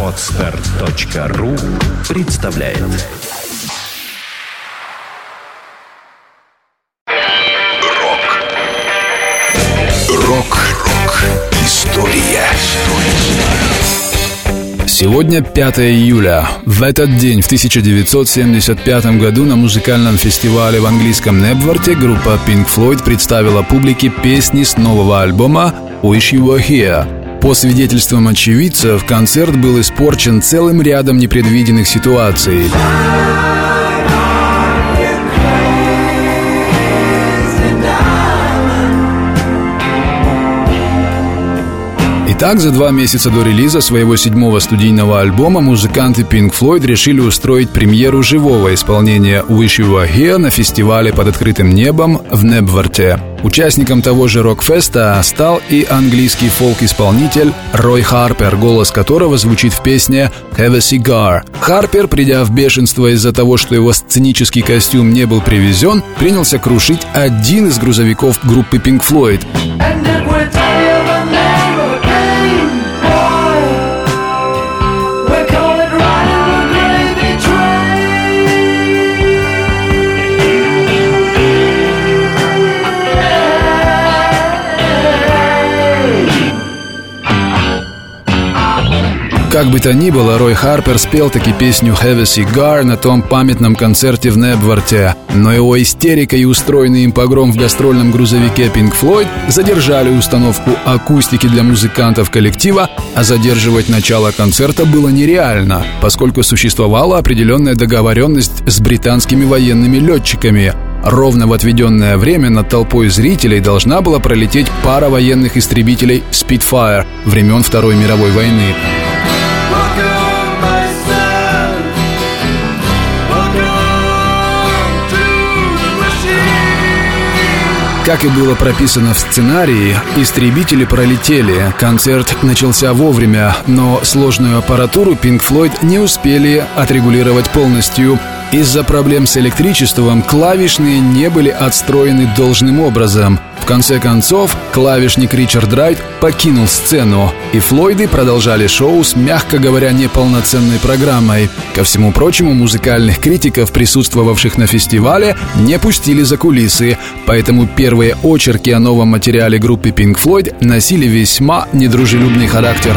Отстар.ру представляет Рок Рок-рок История Сегодня 5 июля. В этот день, в 1975 году, на музыкальном фестивале в английском Небворте группа Pink Floyd представила публике песни с нового альбома «Wish You Were Here». По свидетельствам очевидцев, концерт был испорчен целым рядом непредвиденных ситуаций. Итак, за два месяца до релиза своего седьмого студийного альбома музыканты Pink Floyd решили устроить премьеру живого исполнения «Wish You Were Here» на фестивале под открытым небом в Небворте. Участником того же рок-феста стал и английский фолк-исполнитель Рой Харпер, голос которого звучит в песне «Have a Cigar». Харпер, придя в бешенство из-за того, что его сценический костюм не был привезен, принялся крушить один из грузовиков группы Pink Floyd. Как бы то ни было, Рой Харпер спел таки песню «Have a Cigar» на том памятном концерте в Небворте. Но его истерика и устроенный им погром в гастрольном грузовике Pink Floyd задержали установку акустики для музыкантов коллектива, а задерживать начало концерта было нереально, поскольку существовала определенная договоренность с британскими военными летчиками. Ровно в отведенное время над толпой зрителей должна была пролететь пара военных истребителей Spitfire времен Второй мировой войны. Как и было прописано в сценарии, истребители пролетели, концерт начался вовремя, но сложную аппаратуру Pink Floyd не успели отрегулировать полностью. Из-за проблем с электричеством клавишные не были отстроены должным образом. В конце концов, клавишник Ричард Райт покинул сцену, и Флойды продолжали шоу с, мягко говоря, неполноценной программой. Ко всему прочему, музыкальных критиков, присутствовавших на фестивале, не пустили за кулисы, поэтому первые очерки о новом материале группы Pink Floyd носили весьма недружелюбный характер.